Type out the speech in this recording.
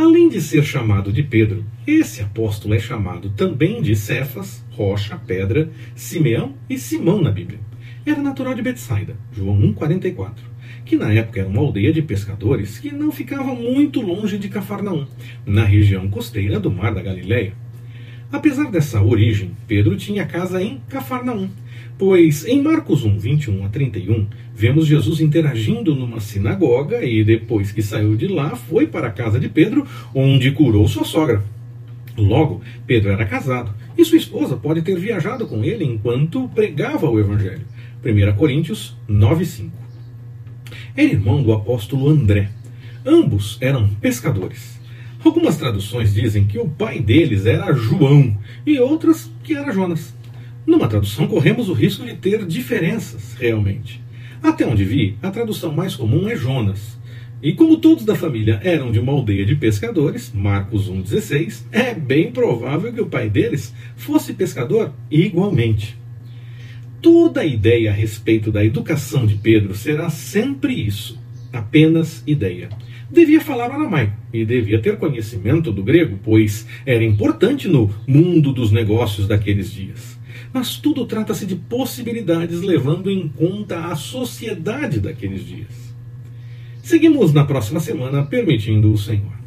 Além de ser chamado de Pedro, esse apóstolo é chamado também de Cefas, rocha, pedra, Simeão e Simão na Bíblia. Era natural de Betsaida, João 1,44, que na época era uma aldeia de pescadores que não ficava muito longe de Cafarnaum, na região costeira do Mar da Galileia. Apesar dessa origem, Pedro tinha casa em Cafarnaum, pois em Marcos 1, 21 a 31, vemos Jesus interagindo numa sinagoga e depois que saiu de lá foi para a casa de Pedro, onde curou sua sogra. Logo, Pedro era casado e sua esposa pode ter viajado com ele enquanto pregava o Evangelho. 1 Coríntios 9,5. Era irmão do apóstolo André. Ambos eram pescadores. Algumas traduções dizem que o pai deles era João e outras que era Jonas. Numa tradução, corremos o risco de ter diferenças, realmente. Até onde vi, a tradução mais comum é Jonas. E como todos da família eram de uma aldeia de pescadores, Marcos 1,16, é bem provável que o pai deles fosse pescador igualmente. Toda a ideia a respeito da educação de Pedro será sempre isso, apenas ideia devia falar aramaico e devia ter conhecimento do grego, pois era importante no mundo dos negócios daqueles dias. Mas tudo trata-se de possibilidades levando em conta a sociedade daqueles dias. Seguimos na próxima semana, permitindo o Senhor.